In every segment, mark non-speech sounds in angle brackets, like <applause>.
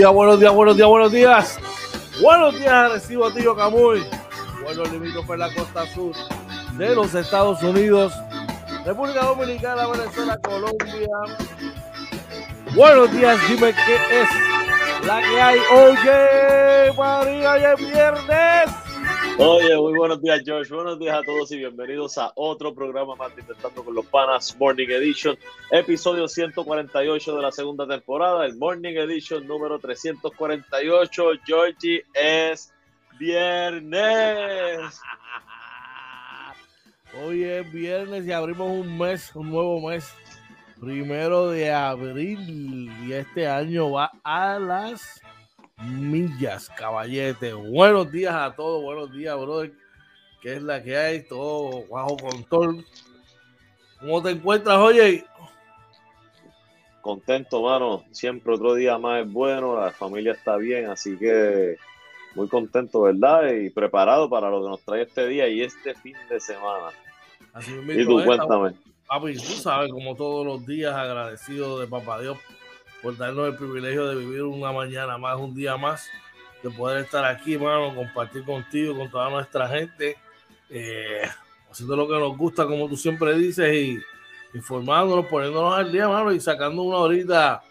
Días, buenos días, buenos días, buenos días. Buenos días, recibo Tío Camuy. Buenos limítrofes la costa sur de los Estados Unidos, República Dominicana, Venezuela, Colombia. Buenos días, dime qué es la que hay. María, hoy es viernes. Oye, muy buenos días, George. Buenos días a todos y bienvenidos a otro programa más de Intentando con los Panas Morning Edition, episodio 148 de la segunda temporada, el Morning Edition número 348. Georgie, es viernes. Hoy es viernes y abrimos un mes, un nuevo mes, primero de abril, y este año va a las millas, caballete. Buenos días a todos, buenos días, brother. ¿Qué es la que hay? Todo bajo control. ¿Cómo te encuentras, oye? Contento, mano. Siempre otro día más es bueno, la familia está bien, así que muy contento, ¿verdad? Y preparado para lo que nos trae este día y este fin de semana. Así Y tú, cuéntame. Papi, tú sabes, como todos los días, agradecido de Papá Dios por darnos el privilegio de vivir una mañana más, un día más, de poder estar aquí, hermano, compartir contigo, con toda nuestra gente, eh, haciendo lo que nos gusta, como tú siempre dices, y informándonos, poniéndonos al día, hermano, y sacando una horita,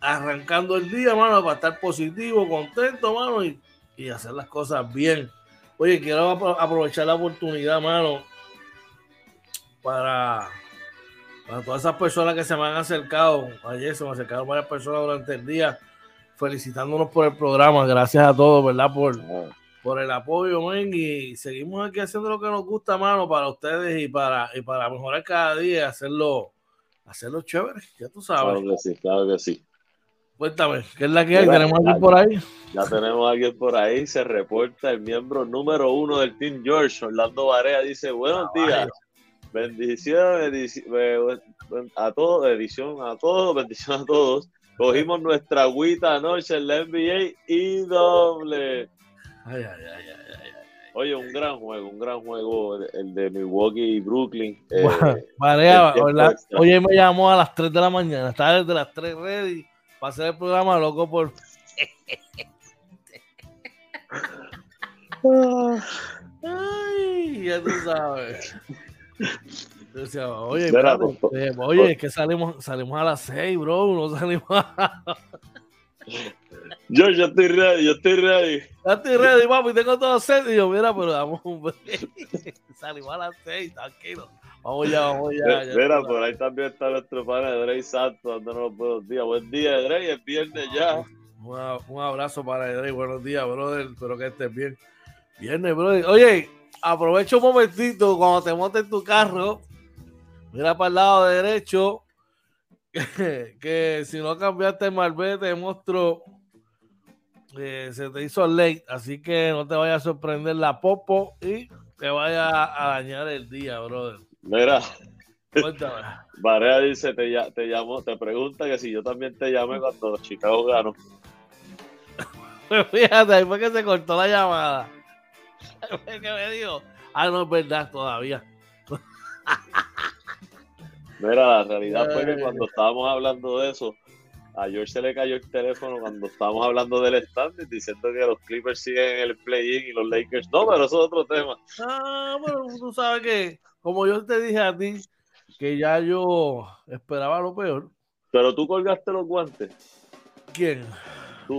arrancando el día, hermano, para estar positivo, contento, hermano, y, y hacer las cosas bien. Oye, quiero apro- aprovechar la oportunidad, hermano, para, para todas esas personas que se me han acercado. Ayer se me acercaron varias personas durante el día felicitándonos por el programa. Gracias a todos, ¿verdad? Por, por el apoyo, men. Y seguimos aquí haciendo lo que nos gusta, mano, para ustedes y para, y para mejorar cada día, hacerlo, hacerlo chévere. Ya tú sabes. Claro que sí, claro que sí. Cuéntame, ¿qué es la que hay? Tenemos aquí por ahí. Ya tenemos a alguien por ahí, se reporta el miembro número uno del Team George, Orlando Barea, dice, buenos días, bendiciones bendici- be- ben- a todos, bendición a todos, <laughs> bendición a todos. Cogimos nuestra agüita anoche en la NBA y doble. Ay, ay, ay, ay, ay, ay. Oye, un gran juego, un gran juego el, de Milwaukee y Brooklyn. <laughs> Eh, Marea, oye, me llamó a las 3 de la mañana. Estaba desde las 3 ready para hacer el programa, loco, por. <laughs> Ay, ya tú sabes. Oye, eh, oye, es que salimos, salimos a las 6, bro. No salimos a. <laughs> Yo estoy ready, yo estoy ready. Ya estoy ready, papi, tengo todo set. Y yo, mira, pero damos un break. <laughs> Salimos a las 6, tranquilo. Vamos ya, vamos ya. ya Mira, por ahí también está nuestro pana Drey Santos, dándonos buenos días. Buen día, Drey, es viernes ya. Un, a- un abrazo para Edrey. Buenos días, brother. Espero que estés bien. Viernes, brother. Oye, aprovecha un momentito cuando te montes en tu carro. Mira para el lado derecho. Que, que si no cambiaste el malvete, monstruo, eh, se te hizo late. Así que no te vaya a sorprender la popo y te vaya a dañar el día, brother. Mira, Cuéntame. <laughs> Barea dice, te, te llamó, te pregunta que si yo también te llamé cuando Chicago ganó. <laughs> Fíjate, ahí fue que se cortó la llamada. Que me dijo, ah, no es verdad todavía. Mira, la realidad fue que cuando estábamos hablando de eso, a George se le cayó el teléfono cuando estábamos hablando del standing diciendo que los Clippers siguen en el play-in y los Lakers no, pero eso es otro tema. Ah, bueno, tú sabes que, como yo te dije a ti, que ya yo esperaba lo peor. Pero tú colgaste los guantes. ¿Quién?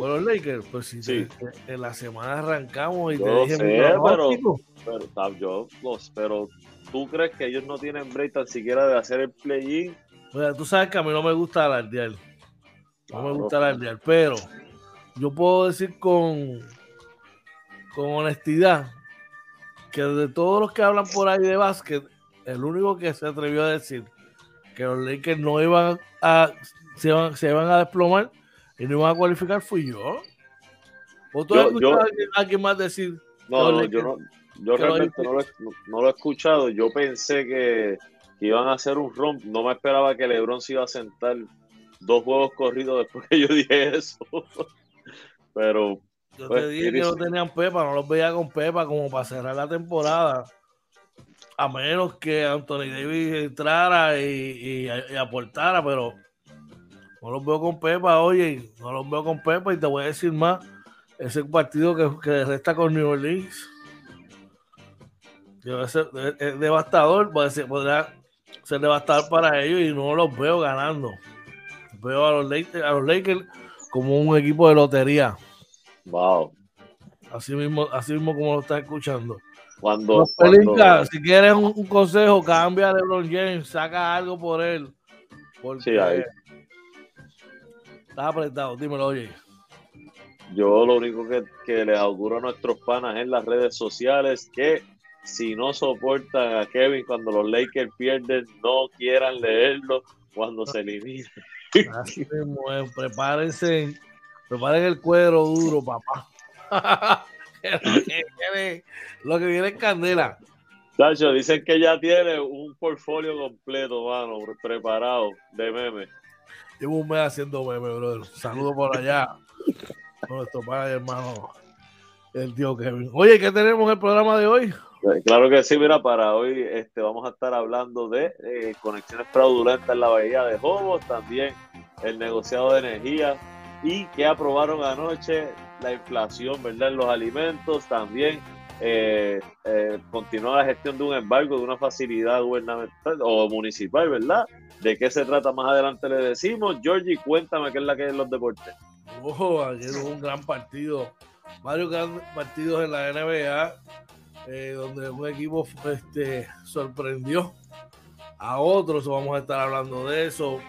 ¿Con los Lakers? Pues sí, en la semana arrancamos y te dije pero, pero, yo, pero tú crees que ellos no tienen break tan siquiera de hacer el play-in. Bueno, tú sabes que a mí no me gusta alardear. No me gusta alardear, pero yo puedo decir con, con honestidad que de todos los que hablan por ahí de básquet, el único que se atrevió a decir que los Lakers no iban a se iban, se iban a desplomar y no iban a cualificar fui yo. ¿O tú has escuchado a, alguien, más decir? No, no yo, no, yo realmente no lo, he escuchado. Yo pensé que, iban a hacer un romp. No me esperaba que LeBron se iba a sentar dos juegos corridos después que yo dije eso. <laughs> Pero. Yo te pues, dije que no tenían Pepa, no los veía con Pepa como para cerrar la temporada. A menos que Anthony Davis entrara y, y aportara, pero no los veo con Pepa, oye, no los veo con Pepa y te voy a decir más, ese partido que, que resta con New Orleans debe ser es devastador, puede ser, podrá ser devastador para ellos y no los veo ganando. Veo a los Lakers, a los Lakers como un equipo de lotería. Wow. Así mismo, así mismo como lo estás escuchando. Cuando, si quieres un, consejo, cambia a LeBron James, saca algo por él. Porque sí, ahí. Estás apretado, dímelo, oye. Yo lo único que, les auguro a nuestros panas en las redes sociales que si no soportan a Kevin cuando los Lakers pierden, no quieran leerlo cuando se elimine. Así prepárense, preparen el cuero duro, papá. <laughs> lo que viene es candela. Tacho, dicen que ya tiene un portfolio completo, mano, preparado de memes. Llevo un mes haciendo meme, brother. Saludos por allá. <laughs> nuestro padre, hermano, el tío Kevin. Oye, ¿qué tenemos en el programa de hoy? Pues, claro que sí, mira, para hoy este, vamos a estar hablando de eh, conexiones fraudulentas en la bahía de Jobos, también el negociado de energía y que aprobaron anoche la inflación, ¿verdad? En los alimentos, también eh, eh, la gestión de un embargo de una facilidad gubernamental o municipal, ¿verdad? ¿De qué se trata más adelante le decimos? Georgie, cuéntame qué es la que es los deportes. Ojo, ayer hubo un gran partido, varios grandes partidos en la NBA, eh, donde un equipo este, sorprendió a otros, vamos a estar hablando de eso,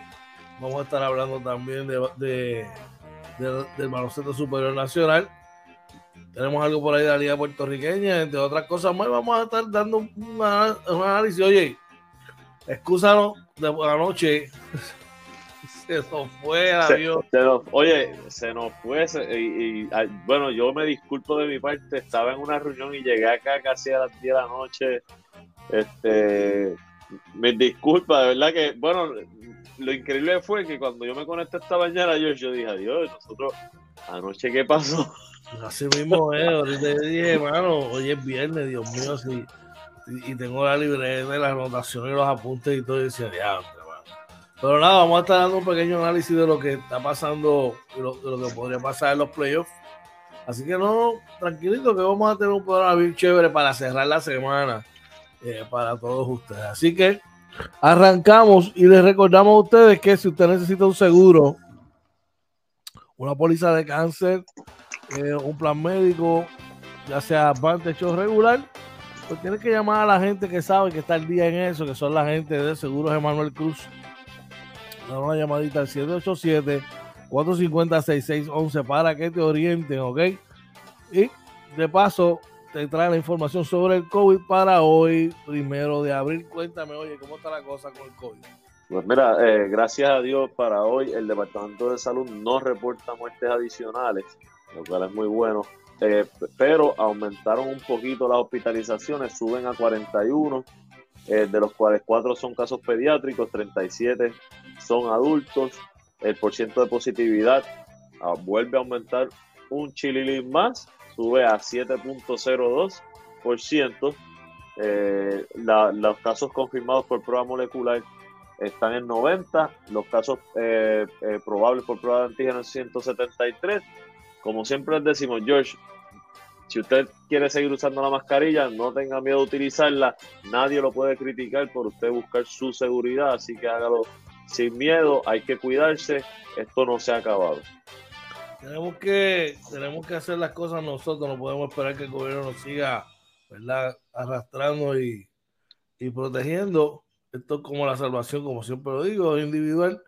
vamos a estar hablando también de, del baloncesto superior nacional. Tenemos algo por ahí de la Liga Puertorriqueña, entre otras cosas más. Vamos a estar dando un análisis. Oye, excúsanos de la noche. <laughs> se nos fue oye, se nos fue. y, bueno, yo me disculpo de mi parte. Estaba en una reunión y llegué acá casi a las 10 de la noche. Este, me disculpa, de verdad que, bueno, lo increíble fue que cuando yo me conecté esta mañana, yo, yo dije, adiós, nosotros, anoche, ¿qué pasó? Así mismo es, ahorita dije, hermano, hoy es viernes, Dios mío, sí y, tengo la libreta de las anotaciones y los apuntes y todo, y decía, diablo, Pero nada, vamos a estar dando un pequeño análisis de lo que está pasando, de lo, que podría pasar en los playoffs. Así que no, tranquilito que vamos a tener un programa bien chévere para cerrar la semana eh, para todos ustedes. Así que arrancamos y les recordamos a ustedes que si usted necesita un seguro, una póliza de cáncer, eh, un plan médico, ya sea Advantage o regular, pues tienes que llamar a la gente que sabe que está el día en eso, que son la gente de Seguros Emanuel Cruz. Da una llamadita al 787-450-6611 para que te orienten, ¿ok? Y de paso, te trae la información sobre el COVID para hoy, primero de abril. Cuéntame, oye, ¿cómo está la cosa con el COVID? Pues mira, eh, gracias a Dios para hoy el Departamento de Salud no reporta muertes adicionales, lo cual es muy bueno. Eh, pero aumentaron un poquito las hospitalizaciones, suben a 41, eh, de los cuales 4 son casos pediátricos, 37 son adultos, el porcentaje de positividad ah, vuelve a aumentar un chililín más, sube a 7.02%, eh, los casos confirmados por prueba molecular están en 90, los casos eh, eh, probables por prueba de antígeno en 173. Como siempre les decimos, George, si usted quiere seguir usando la mascarilla, no tenga miedo de utilizarla. Nadie lo puede criticar por usted buscar su seguridad, así que hágalo sin miedo. Hay que cuidarse. Esto no se ha acabado. Tenemos que, tenemos que hacer las cosas nosotros. No podemos esperar que el gobierno nos siga ¿verdad? arrastrando y, y protegiendo. Esto es como la salvación, como siempre lo digo, individual.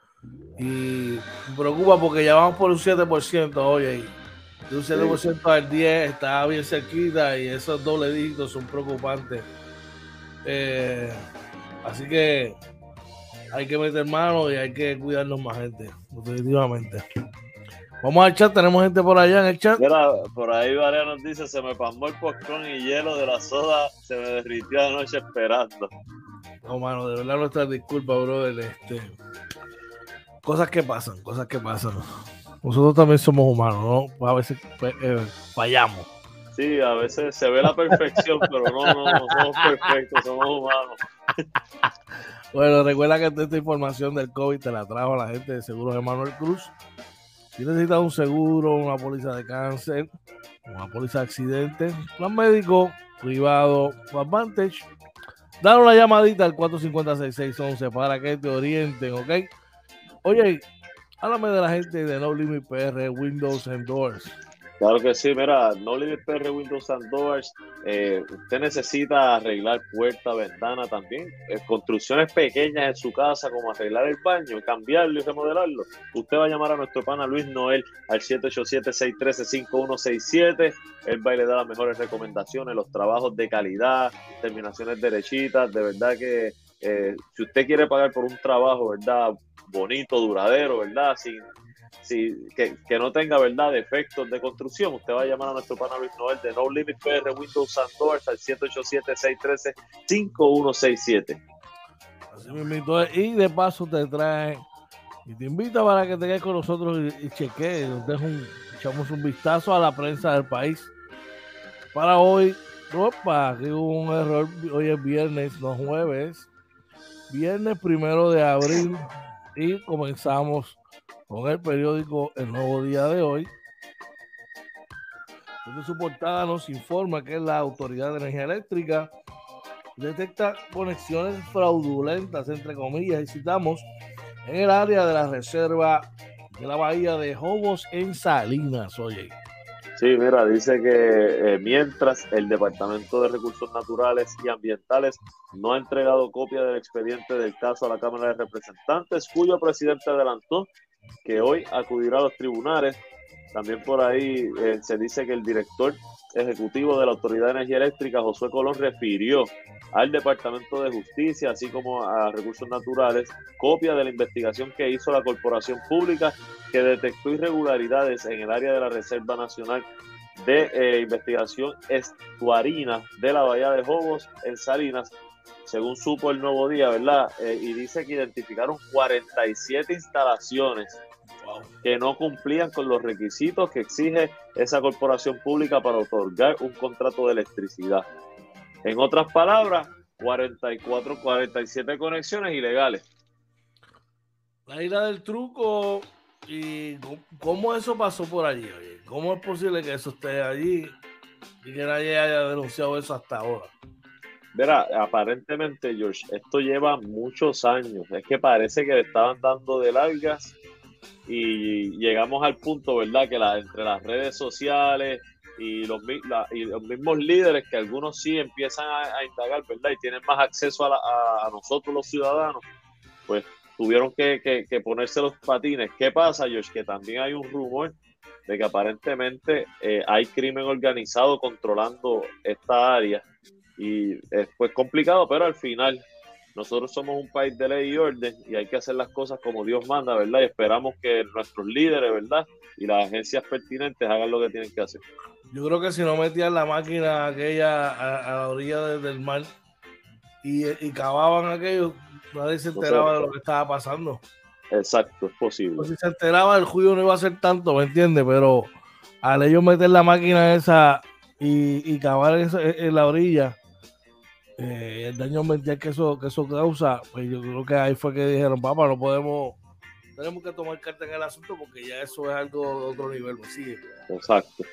Y me preocupa porque ya vamos por un 7% hoy ahí. De un 7% al 10 está bien cerquita y esos doble dígitos son preocupantes. Eh, así que hay que meter mano y hay que cuidarnos más gente, definitivamente. Vamos al chat, tenemos gente por allá en el chat. por ahí Varea nos dice, se me pasmó el popcorn y hielo de la soda, se me derritió anoche esperando. No, mano, de verdad nuestras disculpas, brother. Este, cosas que pasan, cosas que pasan. Nosotros también somos humanos, ¿no? A veces pues, eh, fallamos. Sí, a veces se ve la perfección, pero no, no, no somos perfectos, somos humanos. <laughs> bueno, recuerda que esta información del COVID te la trajo la gente de Seguros de Manuel Cruz. Si necesitas un seguro, una póliza de cáncer, una póliza de accidente, plan médico, privado, Advantage, Dale una llamadita al 450-6611 para que te orienten, ¿ok? Oye, háblame de la gente de No Limit PR, Windows and Doors. Claro que sí, mira, no le PR Windows and Doors, eh, usted necesita arreglar puerta, ventana también, eh, construcciones pequeñas en su casa, como arreglar el baño, cambiarlo y remodelarlo. Usted va a llamar a nuestro pana Luis Noel al 787-613-5167. Él va y le da las mejores recomendaciones, los trabajos de calidad, terminaciones derechitas. De verdad que eh, si usted quiere pagar por un trabajo, ¿verdad? Bonito, duradero, ¿verdad? Sin que, no tenga verdad defectos de construcción, usted va a llamar a nuestro pana Noel de No Limit PR Windows and Doors al 787-613-5167. Así mismo, y de paso te trae y te invita para que te quedes con nosotros y, chequees, echamos un vistazo a la prensa del país. Para hoy, ropa, que hubo un error, hoy es viernes, no jueves, viernes primero de abril y comenzamos con el periódico El Nuevo Día de hoy. Desde su portada nos informa que la Autoridad de Energía Eléctrica detecta conexiones fraudulentas, entre comillas, y citamos, en el área de la reserva de la bahía de Jobos en Salinas, oye. Sí, mira, dice que eh, mientras el Departamento de Recursos Naturales y Ambientales no ha entregado copia del expediente del caso a la Cámara de Representantes, cuyo presidente adelantó que hoy acudirá a los tribunales. También por ahí eh, se dice que el director ejecutivo de la Autoridad de Energía Eléctrica, Josué Colón, refirió al Departamento de Justicia, así como a Recursos Naturales, copia de la investigación que hizo la Corporación Pública que detectó irregularidades en el área de la Reserva Nacional de eh, Investigación Estuarina de la Bahía de Jobos en Salinas, según supo el nuevo día, ¿verdad? Eh, y dice que identificaron 47 instalaciones que no cumplían con los requisitos que exige esa corporación pública para otorgar un contrato de electricidad. En otras palabras, 44, 47 conexiones ilegales. La isla del truco y cómo eso pasó por allí. ¿Cómo es posible que eso esté allí y que nadie haya denunciado eso hasta ahora? Verá, aparentemente, George, esto lleva muchos años. Es que parece que le estaban dando de largas y llegamos al punto, ¿verdad? Que la, entre las redes sociales y los, mismos líderes, que algunos sí empiezan a, indagar, ¿verdad? Y tienen más acceso a, nosotros los ciudadanos, pues tuvieron que, ponerse los patines. ¿Qué pasa, George? Que también hay un rumor de que aparentemente eh, hay crimen organizado controlando esta área y es pues complicado, pero al final nosotros somos un país de ley y orden y hay que hacer las cosas como Dios manda, ¿verdad? Y esperamos que nuestros líderes, ¿verdad? Y las agencias pertinentes hagan lo que tienen que hacer. Yo creo que si no metían la máquina aquella a, la orilla del mar y, cavaban aquello, nadie se enteraba de lo que estaba pasando. Exacto, es posible. Pues si se enteraba, el juicio no iba a ser tanto, ¿me entiendes? Pero al ellos meter la máquina esa y, y cavar en la orilla, eh, el daño ambiental que eso, que eso causa, pues yo creo que ahí fue que dijeron, papá, no podemos, tenemos que tomar carta en el asunto porque ya eso es algo de otro nivel. Pues, sí. Exacto.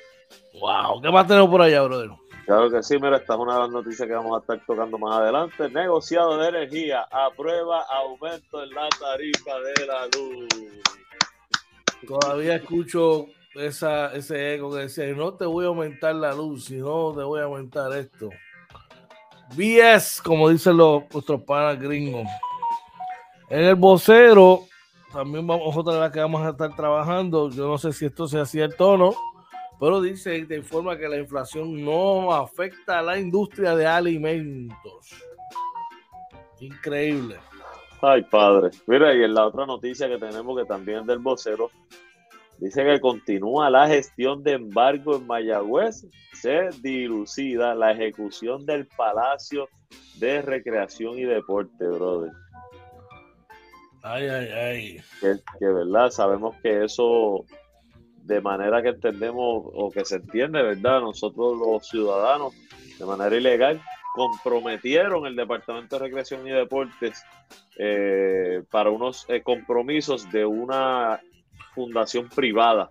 Wow, ¿qué más tenemos por allá, brother? Claro que sí, mira, esta es una de las noticias que vamos a estar tocando más adelante. Negociado de energía, aprueba aumento en la tarifa de la luz. Todavía escucho esa, ese eco que decía, no te voy a aumentar la luz, sino te voy a aumentar esto. BS, como dicen los nuestros panas gringos. En el vocero, también vamos otra las que vamos a estar trabajando. Yo no sé si esto sea cierto o no, pero dice te informa que la inflación no afecta a la industria de alimentos. Increíble. Ay, padre. Mira, y en la otra noticia que tenemos que también del vocero, dice que continúa la gestión de embargo en Mayagüez, se dilucida la ejecución del Palacio de Recreación y Deporte, brother. Ay, ay, ay. Que, que verdad, sabemos que eso, de manera que entendemos o que se entiende, ¿verdad? Nosotros los ciudadanos, de manera ilegal, comprometieron el Departamento de Recreación y Deportes eh, para unos eh, compromisos de una fundación privada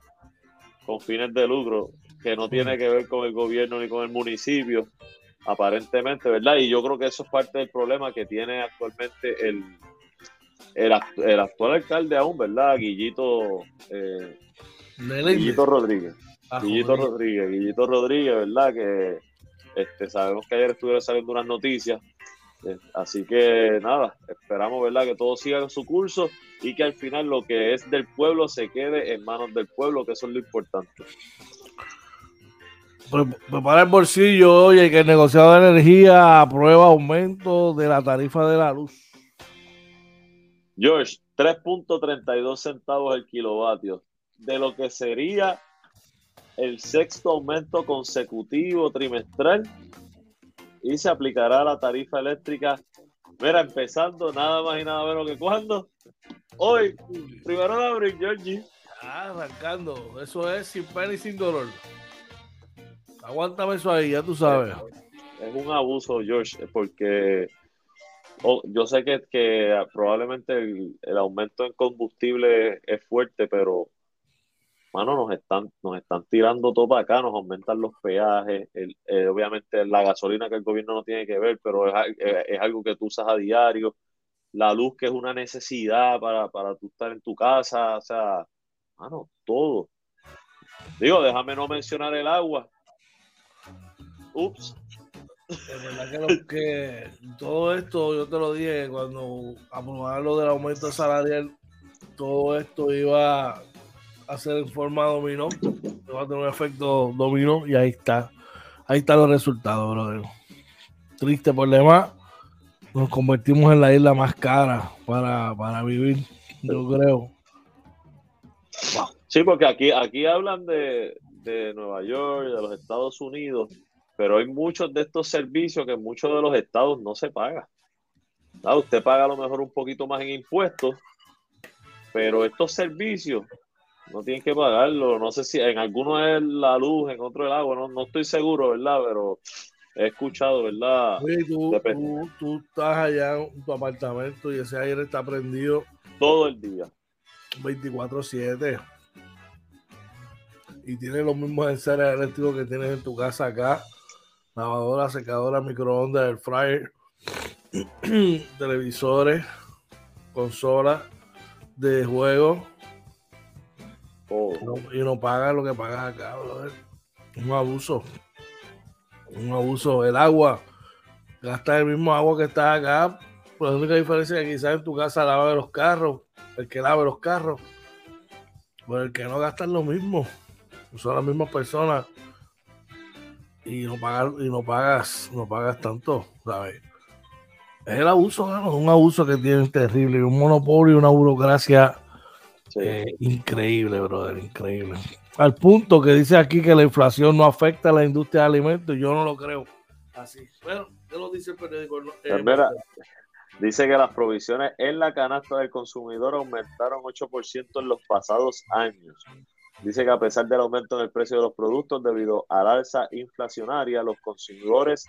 con fines de lucro que no tiene que ver con el gobierno ni con el municipio, aparentemente, ¿verdad? Y yo creo que eso es parte del problema que tiene actualmente el, el, actual alcalde aún, ¿verdad? Guillito, eh, Guillito Rodríguez. Ah, Guillito Rodríguez, Guillito Rodríguez, ¿verdad? Que este, sabemos que ayer estuvieron saliendo unas noticias. Así que nada, esperamos verdad que todo siga en su curso y que al final lo que es del pueblo se quede en manos del pueblo, que eso es lo importante. Prepara el bolsillo, oye, que el negociado de energía aprueba aumento de la tarifa de la luz. George, 3.32 centavos el kilovatio, de lo que sería el sexto aumento consecutivo trimestral y se aplicará la tarifa eléctrica. Mira, empezando nada más y nada menos que cuando. Hoy, primero de abril, Georgie. Ah, arrancando. Eso es sin pena y sin dolor. Aguántame eso ahí, ya tú sabes. Es un abuso, George, porque oh, yo sé que, que probablemente el, aumento en combustible es fuerte, pero mano, nos están, nos están tirando todo para acá, nos aumentan los peajes, eh, obviamente la gasolina que el gobierno no tiene que ver, pero es, algo que tú usas a diario, la luz que es una necesidad para, para tú estar en tu casa, o sea, mano, todo. Digo, déjame no mencionar el agua. Ups. Es verdad que, que todo esto, yo te lo dije, cuando aprobaron lo del aumento salarial, todo esto iba hacer en forma dominó, va a tener un efecto dominó y ahí está. Ahí están los resultados, brother. Triste problema. Nos convertimos en la isla más cara para, vivir, yo creo. Sí, porque aquí, aquí hablan de, de Nueva York, de los Estados Unidos, pero hay muchos de estos servicios que en muchos de los estados no se paga. usted paga a lo mejor un poquito más en impuestos, pero estos servicios no tienen que pagarlo. No sé si en alguno es la luz, en otro el agua, no, no estoy seguro, ¿verdad? Pero he escuchado, ¿verdad? tú, estás allá en tu apartamento y ese aire está prendido todo el día. 24-7. Y tiene los mismos enseres eléctricos que tienes en tu casa acá. Lavadora, secadora, microondas, el fryer, <clears throat> televisores, consolas de juego y no paga lo que paga acá, brother. Un abuso. Un abuso. El agua, gasta el mismo agua que está acá. Pues la única diferencia es que quizás en tu casa lava los carros, el que lave los carros, pero el que no gasta es lo mismo. Son las mismas personas y no pagas, y no pagas, no pagas tanto, ¿sabes? Es el abuso, un abuso que tienen terrible, un monopolio, una burocracia eh, increíble, brother, increíble. Al punto que dice aquí que la inflación no afecta a la industria de alimentos, yo no lo creo. Así. Bueno, ¿qué lo dice el periódico? Eh, dice que las provisiones en la canasta del consumidor aumentaron 8% en los pasados años. Dice que a pesar del aumento en el precio de los productos debido al alza inflacionaria, los consumidores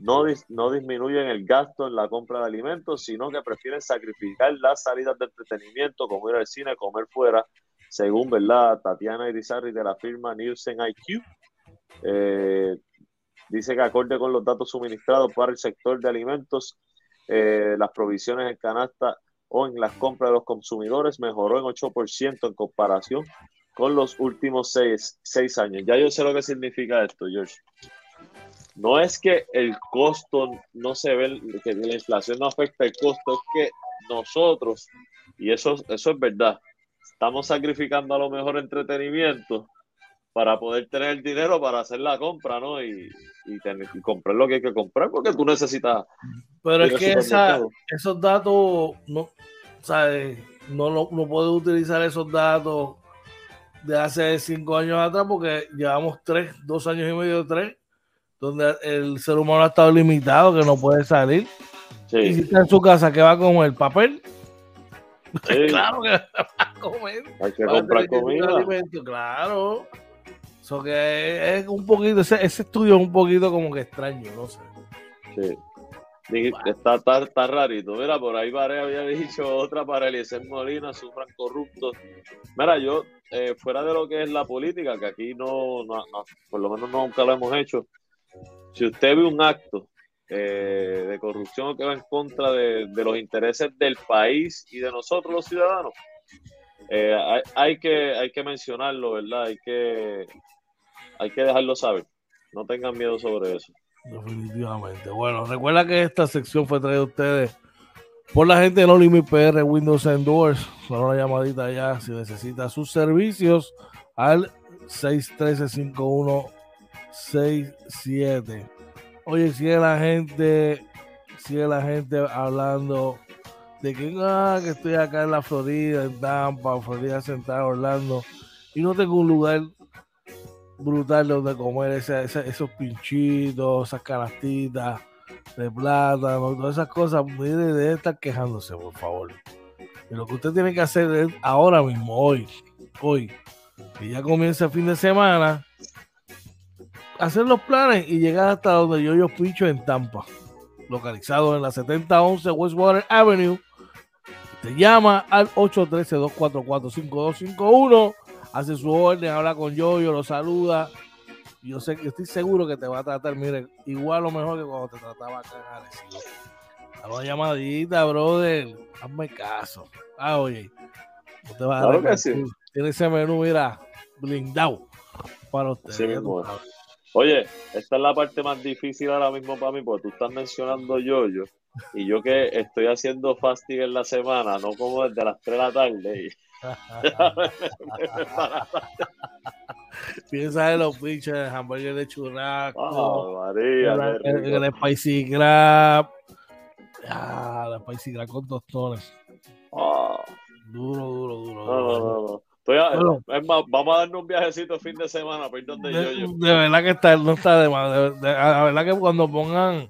no, no disminuyen el gasto en la compra de alimentos, sino que prefieren sacrificar las salidas de entretenimiento, como ir al cine, comer fuera, según ¿verdad? Tatiana Irizarry de la firma Nielsen IQ. Eh, dice que acorde con los datos suministrados para el sector de alimentos, eh, las provisiones en canasta o en las compras de los consumidores mejoró en 8% en comparación con los últimos seis, seis años. Ya yo sé lo que significa esto, George no es que el costo no se ve, que la inflación no afecta el costo, es que nosotros, y eso, eso es verdad, estamos sacrificando a lo mejor entretenimiento para poder tener el dinero para hacer la compra, ¿no? Y, tener, y comprar lo que hay que comprar, porque tú necesitas. Pero es que esos datos, no, ¿sabes? No, no, no puedes utilizar esos datos de hace cinco años atrás, porque llevamos tres, dos años y medio, tres, donde el ser humano ha estado limitado, que no puede salir. Y si está en su casa, ¿qué va a comer? ¿Papel? <laughs> claro que va a comer. Hay que comprar comida. claro. Eso que es un poquito, ese, estudio es un poquito como que extraño, no sé. Sí. Está, está, rarito. Mira, por ahí Vare había dicho otra para Eliezer Molina, sufran corruptos. Mira, yo, eh, fuera de lo que es la política, que aquí no, no, por lo menos nunca lo hemos hecho, si usted ve un acto eh, de corrupción que va en contra de, los intereses del país y de nosotros los ciudadanos, eh, hay, que, hay que mencionarlo, ¿verdad? Hay que, hay que dejarlo saber. No tengan miedo sobre eso. Definitivamente. Bueno, recuerda que esta sección fue traída a ustedes por la gente de No Limit PR Windows and Doors. Solo una llamadita ya si necesita sus servicios al 613 51 6-7. Oye, sigue la gente, sigue la gente hablando de que, ah, que estoy acá en la Florida, en Tampa, Florida Central, Orlando, y no tengo un lugar brutal donde comer esos pinchitos, esas canastitas de plátano, todas esas cosas. Mire, de estar quejándose, por favor. Y lo que usted tiene que hacer es ahora mismo, hoy, hoy, que ya comienza el fin de semana, hacer los planes y llegar hasta donde yo yo picho en Tampa, localizado en la 7011 Westwater Avenue. Te llama al 813-244-5251, hace su orden, habla con yo, yo lo saluda. Yo sé que estoy seguro que te va a tratar, mire, igual o mejor que cuando te trataba acá en una llamadita, brother. Hazme caso. Ah, oye. No te vas a dar Tiene ese menú, mira, blindado para usted. Oye, esta es la parte más difícil ahora mismo para mí, porque tú estás mencionando yo-yo, y yo que estoy haciendo fasting en la semana, no como desde las 3 de la tarde. Y... Piensa en los pinches de hamburgues de churrasco, oh, María, el, el, spicy crab, ah, el spicy crab con tostones. Oh. Duro, duro, duro. No, no, no, es más, vamos a darnos un viajecito fin de semana, perdón de, de, yo, de verdad que está, no está de más. la verdad que cuando pongan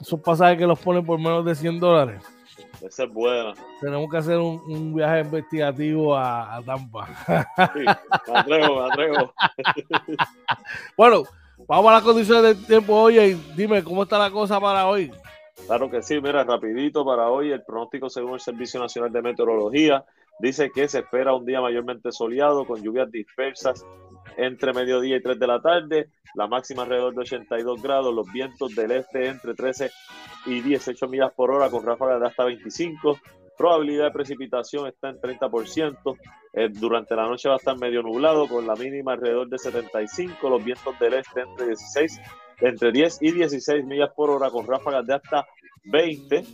esos pasajes que los ponen por menos de 100 dólares. Esa es buena. Tenemos que hacer un, un viaje investigativo a, a Tampa. Sí, me atrevo, me atrevo. <laughs> bueno, vamos a las condiciones del tiempo hoy y dime cómo está la cosa para hoy. Claro que sí, mira, rapidito para hoy el pronóstico según el Servicio Nacional de Meteorología Dice que se espera un día mayormente soleado con lluvias dispersas entre mediodía y 3 de la tarde, la máxima alrededor de 82 grados, los vientos del este entre 13 y 18 millas por hora con ráfagas de hasta 25, probabilidad de precipitación está en 30%, eh, durante la noche va a estar medio nublado con la mínima alrededor de 75, los vientos del este entre 16, entre 10 y 16 millas por hora con ráfagas de hasta 20.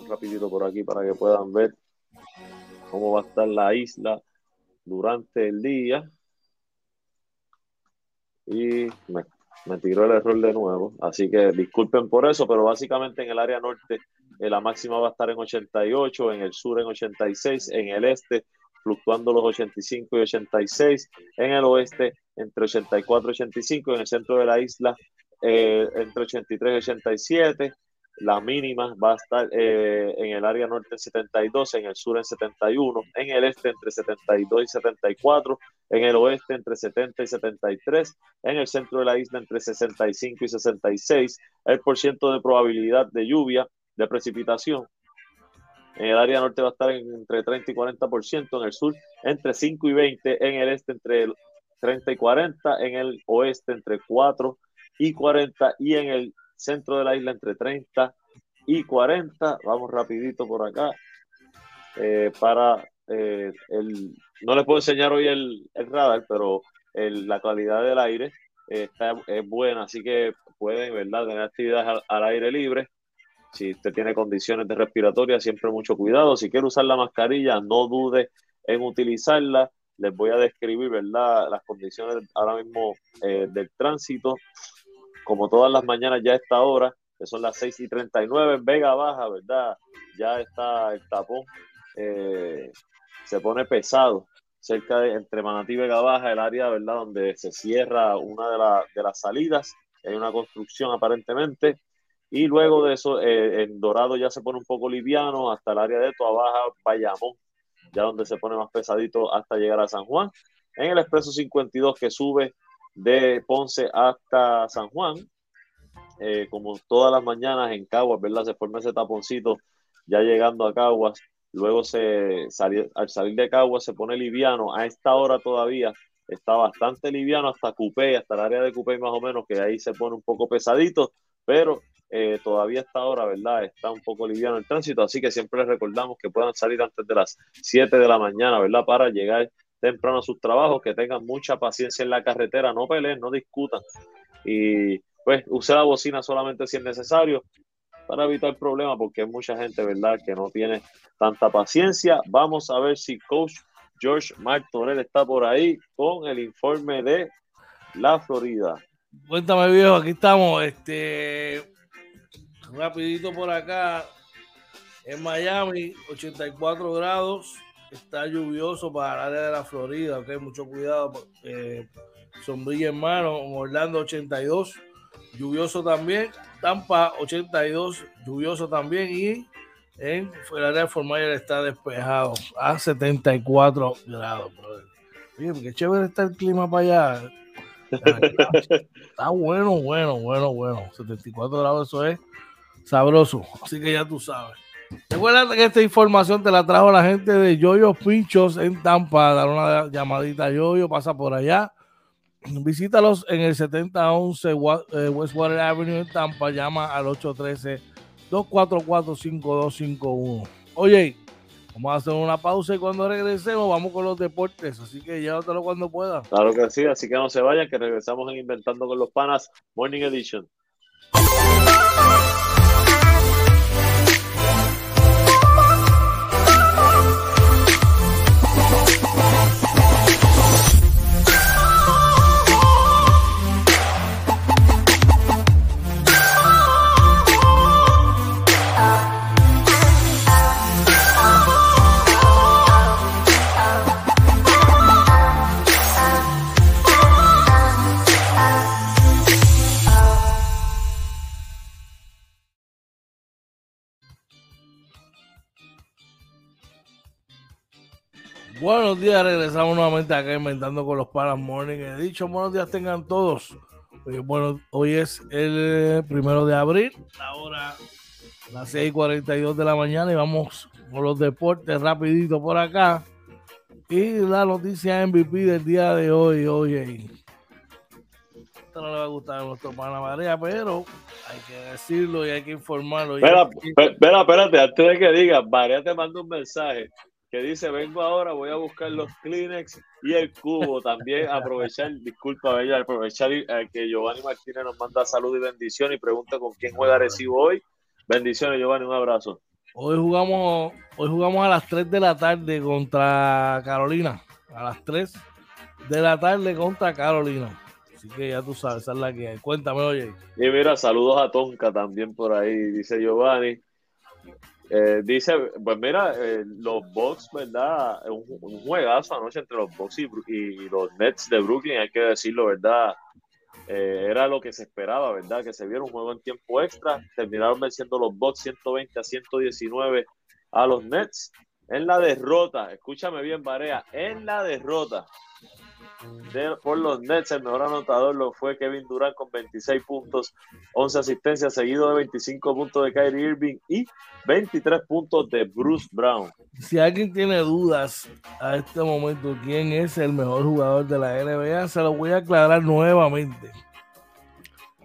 Un rapidito por aquí para que puedan ver cómo va a estar la isla durante el día. Y me, tiró el error de nuevo, así que disculpen por eso, pero básicamente en el área norte eh, la máxima va a estar en 88, en el sur en 86, en el este fluctuando los 85 y 86, en el oeste entre 84 y 85, en el centro de la isla eh, entre 83 y 87, la mínima va a estar eh, en el área norte en 72, en el sur en 71, en el este entre 72 y 74, en el oeste entre 70 y 73, en el centro de la isla entre 65 y 66, el por ciento de probabilidad de lluvia, de precipitación. En el área norte va a estar entre 30 y 40%, en el sur entre 5 y 20, en el este entre 30 y 40, en el oeste entre 4 y 40 y en el centro de la isla entre 30 y 40. Vamos rapidito por acá eh, para eh, el... No les puedo enseñar hoy el, radar, pero la calidad del aire está, es buena, así que pueden, ¿verdad?, tener actividades al, aire libre. Si usted tiene condiciones de respiratoria, siempre mucho cuidado. Si quiere usar la mascarilla, no dude en utilizarla. Les voy a describir, ¿verdad?, las condiciones ahora mismo eh, del tránsito como todas las mañanas ya a esta hora, que son las 6 y 39 en Vega Baja, ¿verdad? Ya está el tapón, eh, se pone pesado cerca de entre Manatí y Vega Baja, el área, ¿verdad? Donde se cierra una de, de las salidas, hay una construcción aparentemente, y luego de eso, eh, en Dorado ya se pone un poco liviano hasta el área de Toa Baja, Bayamón, ya donde se pone más pesadito hasta llegar a San Juan. En el expreso 52 que sube de Ponce hasta San Juan. Eh, como todas las mañanas en Caguas, ¿verdad? Se forma ese taponcito ya llegando a Caguas. Luego se al salir de Caguas se pone liviano. A esta hora todavía está bastante liviano hasta Cupé, hasta el área de Cupé más o menos, que ahí se pone un poco pesadito, pero eh, todavía esta hora, ¿verdad? Está un poco liviano el tránsito, así que siempre les recordamos que puedan salir antes de las 7 de la mañana, ¿verdad? Para llegar temprano a sus trabajos, que tengan mucha paciencia en la carretera, no peleen, no discutan. Y pues use la bocina solamente si es necesario para evitar problemas, porque hay mucha gente, ¿verdad?, que no tiene tanta paciencia. Vamos a ver si coach George Martorell está por ahí con el informe de la Florida. Cuéntame, viejo, aquí estamos. Este rapidito por acá en Miami, 84 grados está lluvioso para el área de la Florida, ok, mucho cuidado, eh, sombrilla en mano, Orlando 82, lluvioso también, Tampa 82, lluvioso también y en el área de Fort está despejado a 74 grados. Oye, qué chévere está el clima para allá. <laughs> Está bueno, bueno, bueno, bueno. 74 grados, eso es sabroso. Así que ya tú sabes. Recuerda que esta información te la trajo la gente de Yoyo Pinchos en Tampa. Dar una llamadita a Yoyo, pasa por allá. Visítalos en el 7011 eh, Westwater Avenue en Tampa. Llama al 813-244-5251. Oye, vamos a hacer una pausa y cuando regresemos vamos con los deportes. Así que llévatelo cuando pueda. Claro que sí, así que no se vayan, que regresamos en Inventando con los Panas Morning Edition. Buenos días, regresamos nuevamente acá inventando con los Paras Morning. He dicho, buenos días tengan todos. bueno, hoy es el primero de abril, ahora las 6 y 42 de la mañana y vamos con los deportes rapidito por acá. Y la noticia MVP del día de hoy, oye, esto no le va a gustar a nuestro pana María, pero hay que decirlo y hay que informarlo. Espera, espera, espérate, antes de que diga, María te manda un mensaje que dice, vengo ahora, voy a buscar los Kleenex y el cubo. También aprovechar, disculpa, Bella, aprovechar eh, que Giovanni Martínez nos manda salud y bendición y pregunta con quién juega Recibo hoy. Bendiciones, Giovanni, un abrazo. Hoy jugamos, hoy jugamos a las 3 de la tarde contra Carolina. A las 3 de la tarde contra Carolina. Así que ya tú sabes, esa es la que hay. Cuéntame, oye. Y mira, saludos a Tonka también por ahí, dice Giovanni. Eh, dice, pues mira, eh, los Bucks, ¿verdad? Un, un, juegazo anoche entre los Bucks y, los Nets de Brooklyn, hay que decirlo, ¿verdad? eh, era lo que se esperaba, ¿verdad? Que se viera un juego en tiempo extra. Terminaron venciendo los Bucks 120 a 119 a los Nets. En la derrota, escúchame bien, Barea, en la derrota por los Nets, el mejor anotador lo fue Kevin Durant con 26 puntos, 11 asistencias, seguido de 25 puntos de Kyrie Irving y 23 puntos de Bruce Brown. Si alguien tiene dudas a este momento quién es el mejor jugador de la NBA, se lo voy a aclarar nuevamente.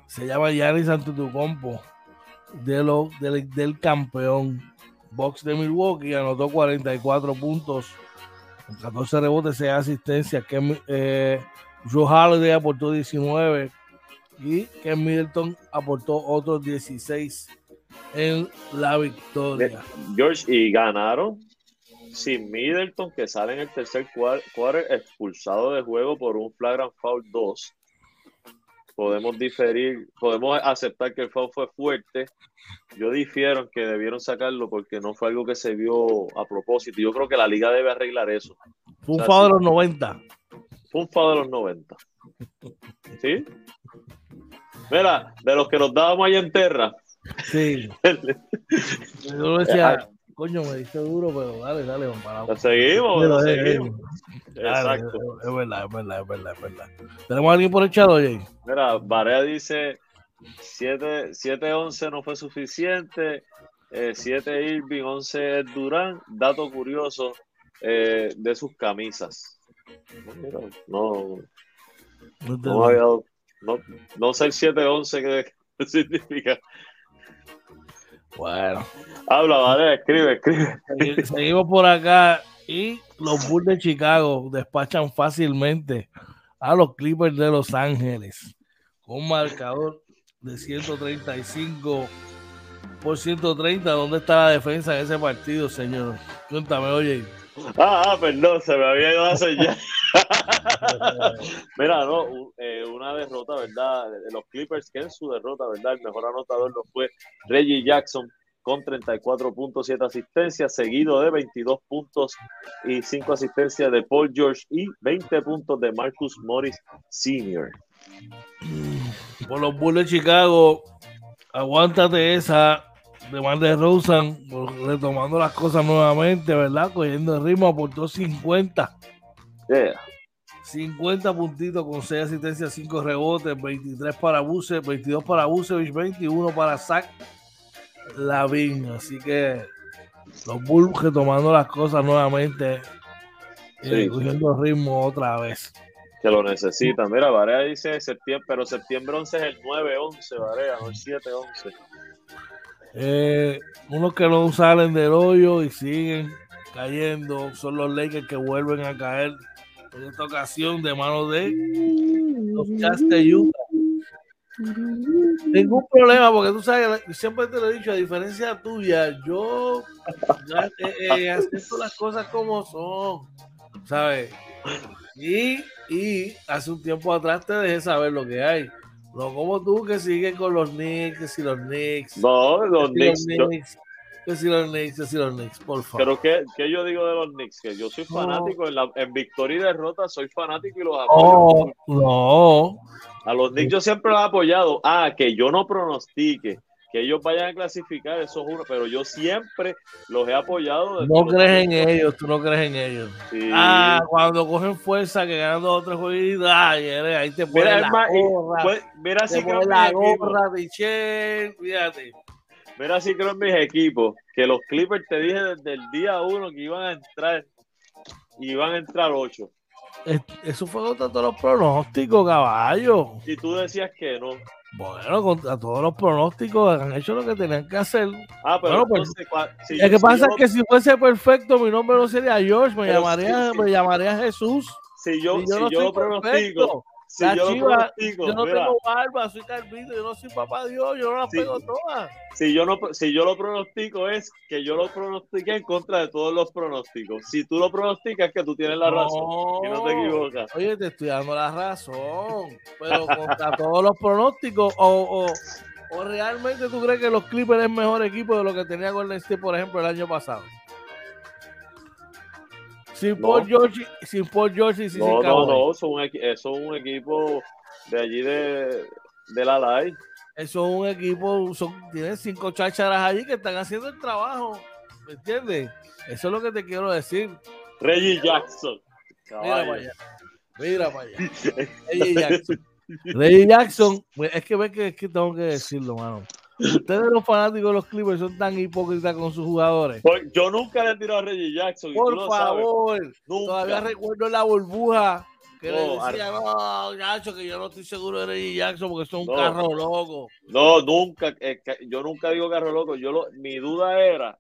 Se llama Giannis Antetokounmpo, de lo, del, del campeón Box de Milwaukee, anotó 44 puntos 14 rebotes, 6 asistencias. Que, eh, Holiday aportó 19 y Ken Middleton aportó otros 16 en la victoria. George, y ganaron sin Middleton, que sale en el tercer quarter expulsado de juego por un flagrant foul 2 podemos diferir, podemos aceptar que el foul fue fuerte. Yo difiero en que debieron sacarlo porque no fue algo que se vio a propósito. Yo creo que la liga debe arreglar eso. Fue un foul de los 90. Fue un foul de los 90. ¿Sí? Mira, de los que nos dábamos ahí en Terra. Sí. <laughs> Yo decía, coño, me dice duro, pero dale, dale, vamos para seguimos, lo seguimos. Exacto. Es, verdad, es verdad, es verdad, es verdad. ¿Tenemos a alguien por el chat, oye? Mira, Barea dice 7-11 no fue suficiente. 7 eh, Irving, 11 Durán. Dato curioso eh, de sus camisas. No, no, no, no, no sé el 7-11 qué <laughs> significa. Bueno. Habla, vale, escribe, escribe. Seguimos por acá y los Bulls de Chicago despachan fácilmente a los Clippers de Los Ángeles con un marcador de 135 por 130. ¿Dónde está la defensa en ese partido, señor? Cuéntame, oye. Ah, ah perdón, se me había ido a <laughs> sellar. <laughs> Mira, no, eh, una derrota, ¿verdad? De los Clippers, que en su derrota, ¿verdad? El mejor anotador lo fue Reggie Jackson con 34 puntos, 7 asistencias, seguido de 22 puntos y 5 asistencias de Paul George y 20 puntos de Marcus Morris Sr. Por los Bulls de Chicago, aguántate esa de Mar de Rosen, retomando las cosas nuevamente, ¿verdad? Cogiendo el ritmo, aportó 50. Yeah. 50 puntitos con 6 asistencias, 5 rebotes, 23 para Buse, 22 para Busevich, 21 para Zach Lavin. Así que los Bulls retomando las cosas nuevamente, eh, cogiendo ritmo otra vez. Que lo necesitan. Mira, Varea dice septiembre, pero septiembre 11 es el 9-11, Varea, no el 7-11. Eh, unos que no salen del hoyo y siguen cayendo son los Lakers que vuelven a caer en esta ocasión de mano de los Jazz de. Ningún problema, porque tú sabes, siempre te lo he dicho, a diferencia tuya, yo eh, acepto las cosas como son, ¿sabes? Y, y hace un tiempo atrás te dejé saber lo que hay. No como tú que sigues con los Knicks, que si los Knicks. No, los Knicks. Que si los Knicks, que si los Knicks, por favor. Pero ¿qué, yo digo de los Knicks? Que yo soy fanático, en, la, en victoria y derrota soy fanático y los apoyo. No, A los Knicks yo siempre los he apoyado. Ah, que yo no pronostique que ellos vayan a clasificar, eso es uno, pero yo siempre los he apoyado. No crees en ellos, tú no crees en ellos. Ah, cuando cogen fuerza, que ganan dos o tres juegos, ahí te ponen la gorra. Pues, mira si creo la gorra, Michelle, fíjate. Mira si creo en mis equipos, que los Clippers te dije desde el día uno que iban a entrar, iban a entrar ocho. Eso fue contra todos los pronósticos, caballo. Y tú decías que no. Bueno, contra todos los pronósticos han hecho lo que tenían que hacer. Ah, pero pues, el que pasa es que si fuese perfecto, mi nombre no sería George, me llamaría, me llamaría Jesús. Si yo, si yo, no yo pronostico, si yo, yo no tengo barba, soy calvito, yo no soy papá Dios, yo no las pego todas. Si yo, no, si yo lo pronostico es que yo lo pronostiqué en contra de todos los pronósticos. Si tú lo pronosticas es que tú tienes la razón y no te equivocas. Oye, te estoy dando la razón, pero contra todos los pronósticos o, o, o, realmente tú crees que los Clippers es mejor equipo de lo que tenía Golden State, por ejemplo, el año pasado. Sin Paul George, sin Paul George y sin No, no, no, son un, un equipo de allí de, de la LAI. Eso es un equipo, son, tienen cinco chácharas allí que están haciendo el trabajo. ¿Me entiendes? Eso es lo que te quiero decir. Reggie Jackson. Mira para allá. Mira para allá. <laughs> Reggie Jackson. Reggie Jackson, pues, es que ve que, es que tengo que decirlo, mano. Ustedes los fanáticos de los Clippers son tan hipócritas con sus jugadores. Pues, yo nunca le he tirado a Reggie Jackson. Por favor, todavía recuerdo la burbuja que le decía, no, Jackson, que yo no estoy seguro de Reggie Jackson porque son un carro loco. No, nunca, yo nunca digo carro loco. Yo lo, mi duda era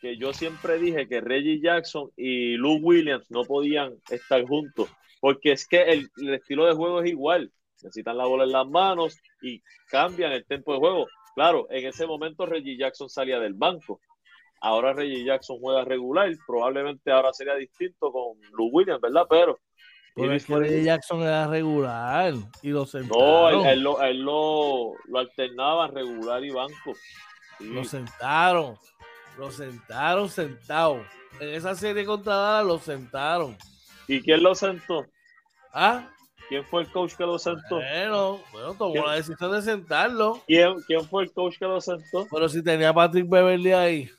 que yo siempre dije que Reggie Jackson y Lou Williams no podían estar juntos, porque es que el, el estilo de juego es igual. Necesitan la bola en las manos y cambian el tiempo de juego Claro, en ese momento Reggie Jackson salía del banco. Ahora Reggie Jackson juega regular. Probablemente ahora sería distinto con Lou Williams, ¿verdad? Pero. Pero es que Reggie Jackson era regular y lo sentaron. No, él, lo, él lo, alternaba regular y banco. Lo sentaron. Lo sentaron sentado. En esa serie contra Dallas lo sentaron. ¿Y quién lo sentó? ¿Ah? ¿Quién fue el coach que lo sentó? Bueno, bueno tomó la decisión de sentarlo. ¿Quién, ¿Quién fue el coach que lo sentó? Pero si tenía a Patrick Beverly ahí.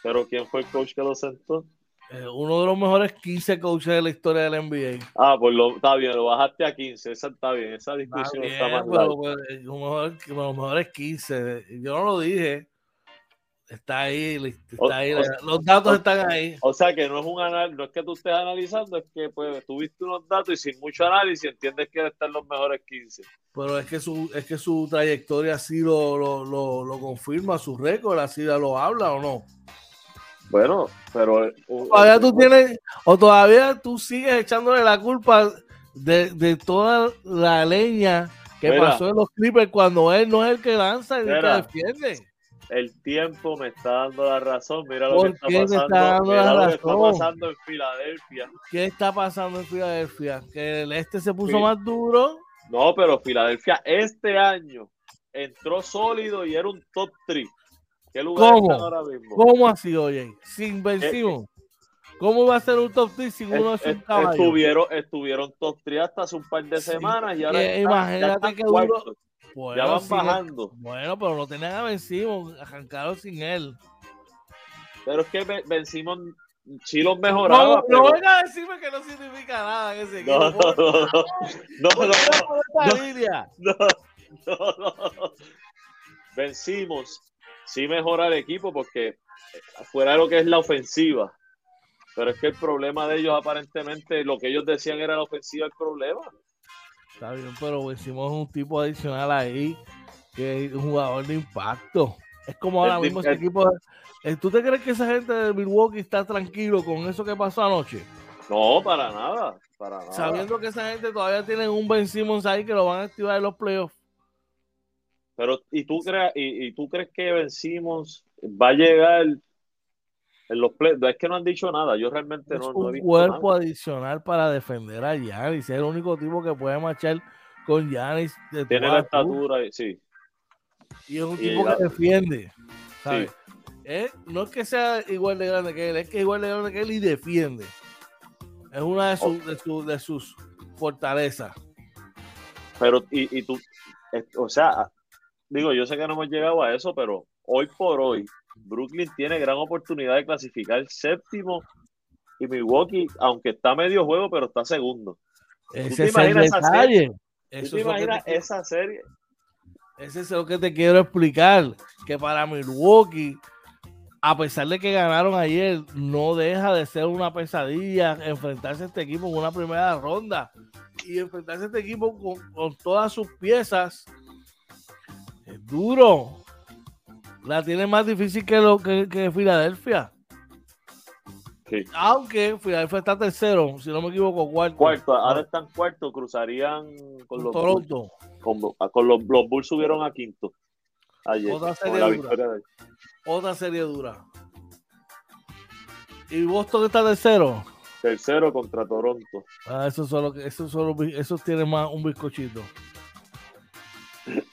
¿Pero quién fue el coach que lo sentó? Eh, uno de los mejores 15 coaches de la historia del NBA. Ah, pues lo, está bien, lo bajaste a 15. Esa está bien, esa discusión está, más pero, pues, mejor, los mejores 15. Yo no lo dije. Está ahí, está ahí los datos están ahí. O sea que no es un análisis, no es que tú estés analizando, es que pues tuviste unos datos y sin mucho análisis entiendes que están los mejores 15. Pero es que su, es que su trayectoria así lo, lo, lo, confirma, su récord así lo habla o no. Bueno, pero todavía tú tienes, o todavía tú sigues echándole la culpa de, de toda la leña que pasó en los Clippers cuando él no es el que lanza y el que defiende el tiempo me está dando la razón. Mira lo que está pasando. Mira lo que está pasando en Filadelfia. ¿Qué está pasando en Filadelfia? Que el este se puso más duro. No, pero Filadelfia este año entró sólido y era un top 3. ¿Qué lugar ¿Cómo? ahora mismo? ¿Cómo así, oye? Sin vencido. ¿Cómo va a ser un top 3 si uno es, un caballo? Estuvieron, estuvieron top 3 hasta hace un par de semanas y ahora. imagínate que duro ya van bajando. Bueno, pero lo tenían a vencido, arrancaron sin él. Pero es que vencimos Chilo mejoraba. No, pero... no venga a decirme que no significa nada en ese equipo. No, no, no, <laughs> no, no, Vencimos. Sí mejora el equipo porque fuera de lo que es la ofensiva. Pero es que el problema de ellos aparentemente, lo que ellos decían era la ofensiva el problema. Está bien, pero hicimos un tipo adicional ahí que es un jugador de impacto. Es como ahora mismo ese equipo. Eh, ¿Tú te crees que esa gente de Milwaukee está tranquilo con eso que pasó anoche? No, para nada, para nada. Sabiendo que esa gente todavía tiene un Ben Simmons ahí que lo van a activar en los playoffs. Pero, ¿y tú crees, y, tú crees que Ben Simmons va a llegar en los play, es que no han dicho nada, yo realmente no, no, he visto un cuerpo adicional para defender a Yanis, es el único tipo que puede marchar con Yanis. Tiene la estatura, sí. Y es un tipo que defiende, ¿sabes? no es que sea igual de grande que él, es que es igual de grande que él y defiende. Es una de, sus, de, sus fortalezas. Pero, y, y tú, o sea, digo, yo sé que no hemos llegado a eso, pero hoy por hoy, Brooklyn tiene gran oportunidad de clasificar séptimo y Milwaukee, aunque está medio juego, pero está segundo. Ese es el detalle. ¿Tú te imaginas esa serie? Ese es lo que te quiero explicar. Que para Milwaukee, a pesar de que ganaron ayer, no deja de ser una pesadilla enfrentarse a este equipo en una primera ronda. Y enfrentarse a este equipo con, con todas sus piezas es duro la tiene más difícil que, lo, que, que Filadelfia. Sí. Aunque Filadelfia está tercero, si no me equivoco, cuarto. Cuarto, ahora están cuarto, cruzarían con, los Toronto. Bulls, con, los, los, Bulls subieron a quinto. Ayer, Otra serie dura. Otra serie dura. ¿Y Boston está tercero? Tercero contra Toronto. Ah, eso solo, eso solo, eso tiene más un bizcochito.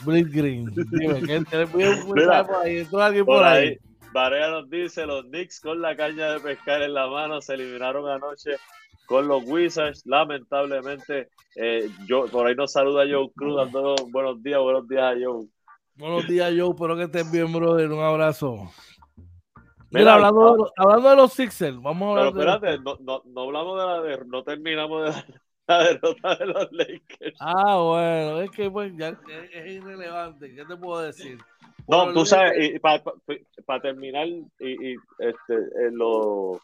Blitz Green. Dime, que <laughs> alguien por ahí. Varea nos dice, los Knicks con la caña de pescar en la mano se eliminaron anoche con los Wizards. Lamentablemente, eh, yo, por ahí nos saluda Joe Cruz dando buenos días, buenos días a Joe. Buenos días, Joe. Espero que estés bien, brother. Un abrazo. Mira, hablando, hablando de los Sixers, vamos a hablar. Pero espérate, no, no, no, hablamos de la de, no terminamos de la, derrota de los Lakers. Ah, bueno, es que pues ya es, irrelevante. ¿Qué te puedo decir? No, tú sabes, para terminar, y, y este, eh, lo,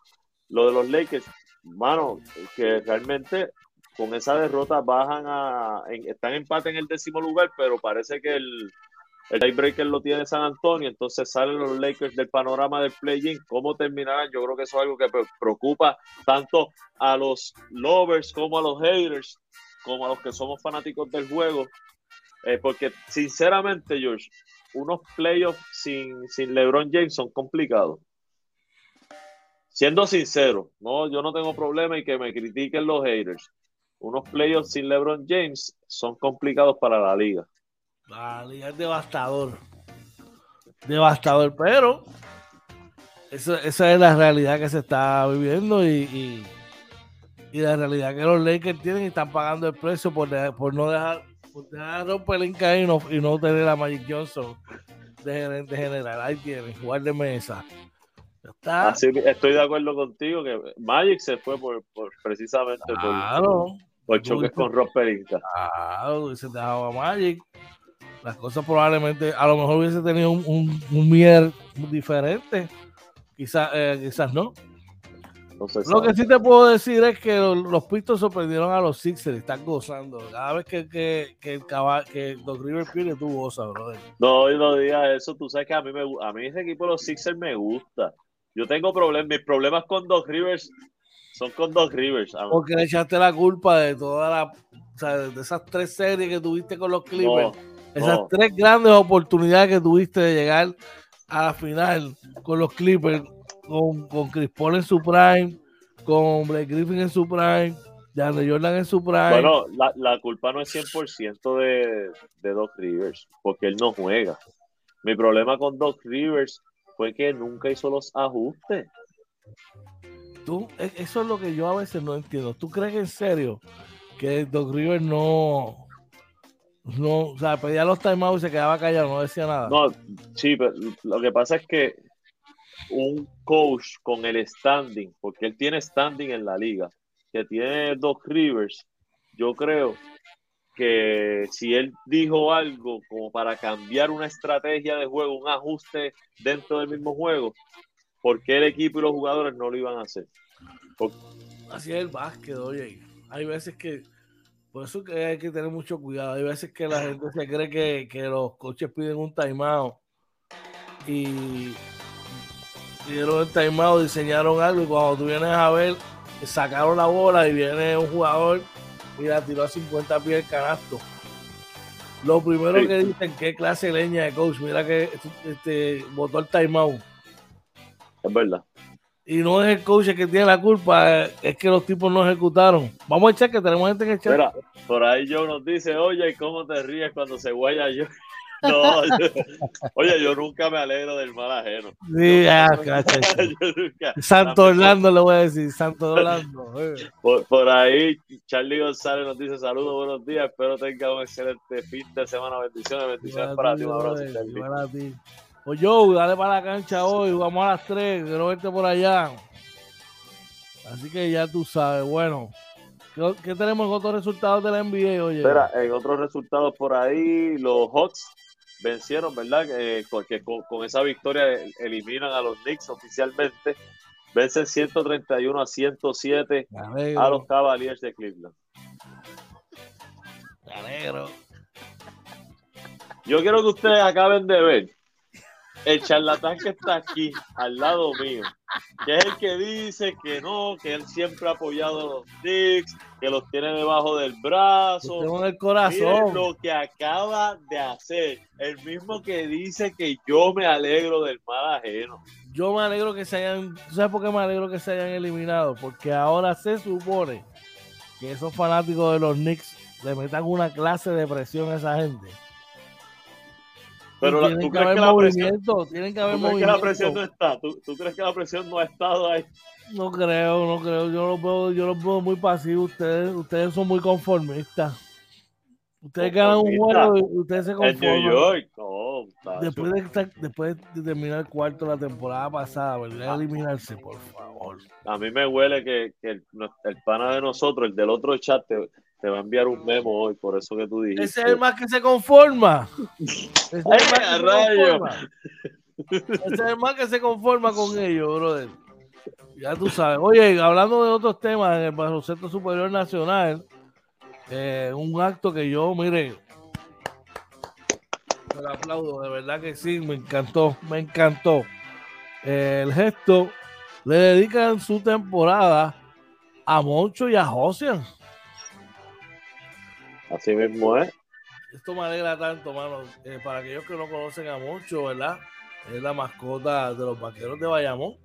lo de los Lakers, mano, que realmente con esa derrota bajan a. están en empate en el décimo lugar, pero parece que el, el tiebreaker lo tiene San Antonio, entonces salen los Lakers del panorama del play-in. ¿Cómo terminarán? Yo creo que eso es algo que preocupa tanto a los lovers como a los haters, como a los que somos fanáticos del juego. Eh, porque sinceramente, George, unos playoffs sin, sin LeBron James son complicados. Siendo sincero, no, yo no tengo problema y que me critiquen los haters. Unos playoffs sin LeBron James son complicados para la liga. La liga es devastador. Devastador, pero esa es la realidad que se está viviendo y, y, la realidad que los Lakers tienen y están pagando el precio por, por no dejar, por dejar romper el y no, y no tener a Magic Johnson de gerente general. Ahí tienen, jugar de mesa. estoy de acuerdo contigo que Magic se fue por, precisamente por, por choques con Rob Pelinka. Claro, se dejaba Magic las cosas probablemente, a lo mejor hubiese tenido un, un, mier diferente. Quizás, eh, quizás no. lo que sí te puedo decir es que los, Pistons sorprendieron a los Sixers, están gozando. Cada vez que, que, que el cabal, que Doc Rivers pierde, tú gozas, brother. No, no digas eso, tú sabes que a mí, me, a mí ese equipo de los Sixers me gusta. Yo tengo problemas, mis problemas con Doc Rivers son con Doc Rivers. Porque le echaste la culpa de toda la, o sea, de esas tres series que tuviste con los Clippers. Esas tres grandes oportunidades que tuviste de llegar a la final con los Clippers, con, con Chris Paul en su prime, con Blake Griffin en su prime, Jan Jordan en su prime. Bueno, la, la culpa no es 100% de, de Doc Rivers, porque él no juega. Mi problema con Doc Rivers fue que nunca hizo los ajustes. Tú, e, eso es lo que yo a veces no entiendo. ¿Tú crees en serio que Doc Rivers no, no, o sea, pedía los timeouts y se quedaba callado, no decía nada. No, sí, pero lo que pasa es que un coach con el standing, porque él tiene standing en la liga, que tiene dos Rivers, yo creo que si él dijo algo como para cambiar una estrategia de juego, un ajuste dentro del mismo juego, ¿por qué el equipo y los jugadores no lo iban a hacer? Así es el básquet, oye. Hay veces que por eso que hay que tener mucho cuidado. Hay veces que la gente se cree que, los coches piden un timeout y pidieron el timeout, diseñaron algo y cuando tú vienes a ver, sacaron la bola y viene un jugador y la tiró a 50 pies el canasto. Lo primero que dicen, qué clase de leña de coach, mira que este, botó el timeout. Es verdad y no es el coach el que tiene la culpa, es que los tipos no ejecutaron. Vamos a echar que tenemos gente en el chat. por ahí Joe nos dice, oye, ¿cómo te ríes cuando se guaya yo? <laughs> No, oye, yo nunca me alegro del mal ajeno. Sí, ah, <laughs> Santo Orlando le voy a decir, Santo Orlando. <laughs> Eh. Por, ahí, Charlie González nos dice saludos, buenos días, espero tenga un excelente fin de semana, bendiciones, bendiciones para, ti, un abrazo. Para ti. Pues yo, dale para la cancha hoy, vamos a las 3, quiero verte por allá. Así que ya tú sabes, bueno. ¿Qué, tenemos en otros resultados de la NBA, oye? Espera, en otros resultados por ahí, los Hawks vencieron, ¿verdad? Eh, porque con, esa victoria eliminan a los Knicks oficialmente. Vencen 131 a 107 a los Cavaliers de Cleveland. Me alegro. Yo quiero que ustedes acaben de ver el charlatán que está aquí, al lado mío, que es el que dice que no, que él siempre ha apoyado a los Knicks, que los tiene debajo del brazo. Tengo el corazón. lo que acaba de hacer, el mismo que dice que yo me alegro del mal ajeno. Yo me alegro que se hayan, ¿sabes por qué me alegro que se hayan eliminado? Porque ahora se supone que esos fanáticos de los Knicks le metan una clase de presión a esa gente Pero ¿tú que crees que la presión, ¿tú crees que la presión no está? ¿Tú, tú crees que la presión no ha estado ahí? No creo, no creo. Yo los veo, yo los veo muy pasivos. Ustedes, ustedes son muy conformistas. Ustedes ganan un juego y ustedes se En New conforman. York. No, tacho. Después de, estar- después de terminar el cuarto la temporada pasada, ¿verdad? A eliminarse, por favor. A mí me huele que, que el, el pana de nosotros, el del otro chat, te, te va a enviar un memo hoy, por eso que tú dijiste. Ese es el más que se conforma. Ese es el más que ¡Ay, se rayo! conforma. Ese es el más que se conforma con ellos, brother. Ya tú sabes. Oye, hablando de otros temas, en el baloncesto superior nacional, eh, un acto que yo, mire, me lo aplaudo, de verdad que sí, me encantó, me encantó. Eh, el gesto le dedican su temporada a Moncho y a Josian. Así mismo es. Esto me alegra tanto, mano. Eh, para aquellos que no conocen a Moncho, ¿verdad? Es la mascota de los vaqueros de Bayamón,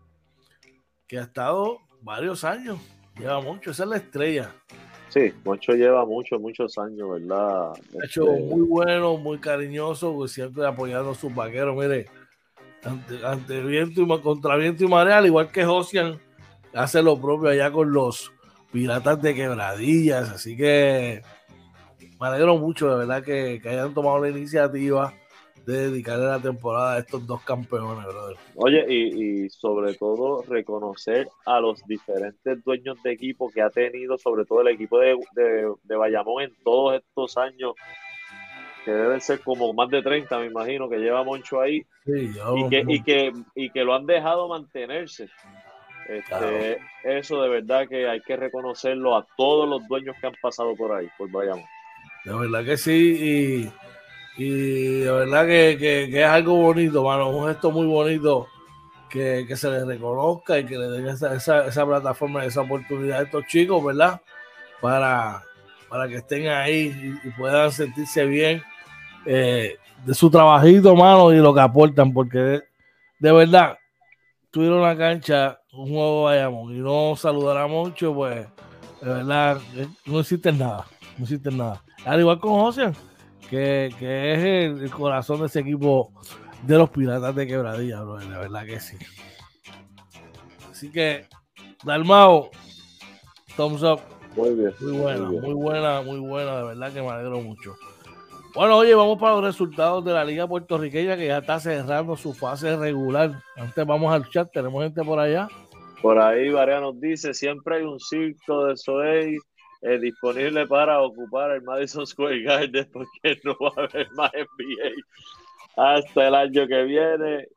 que ha estado varios años. Lleva mucho, esa es la estrella. Sí, Moncho lleva muchos, muchos años, ¿verdad? Ha hecho Este, muy bueno, muy cariñoso, pues, siempre apoyando a sus vaqueros. Mire, ante, ante viento y contra viento y marea, al igual que Josian, hace lo propio allá con los piratas de quebradillas. Así que me alegro mucho, de verdad, que, que hayan tomado la iniciativa de dedicarle la temporada a estos dos campeones, brother. Oye, y, y sobre todo reconocer a los diferentes dueños de equipo que ha tenido, sobre todo el equipo de, de, de Bayamón en todos estos años, que deben ser como más de 30, me imagino, que lleva Moncho ahí, Sí, yo- y que, y que, y que lo han dejado mantenerse. Este, Claro. Eso de verdad que hay que reconocerlo a todos los dueños que han pasado por ahí, por Bayamón. De verdad que sí, y, y de verdad que, que- es algo bonito, mano, un gesto muy bonito que, que se les reconozca y que le den esa, esa, esa plataforma, esa oportunidad a estos chicos, ¿verdad? Para, para que estén ahí y, puedan sentirse bien eh, de su trabajito, mano, y lo que aportan, porque de, verdad, tuvieron la cancha, un juego Bayamón, y no saludar a mucho, pues, de verdad, eh, no existe nada, no existe nada. Al igual con José, que, que es el, el corazón de ese equipo de los Piratas de Quebradilla, bro, de verdad que sí. Así que, Dalmao, thumbs up. Muy bien. Muy buena, Muy bien. muy buena, muy buena, de verdad que me alegro mucho. Bueno, oye, vamos para los resultados de la Liga Puertorriqueña que ya está cerrando su fase regular. Antes vamos al chat, tenemos gente por allá. Por ahí Varea nos dice, siempre hay un circo de Soey eh, disponible para ocupar el Madison Square Garden <laughs> porque no va a haber más NBA hasta el año que viene.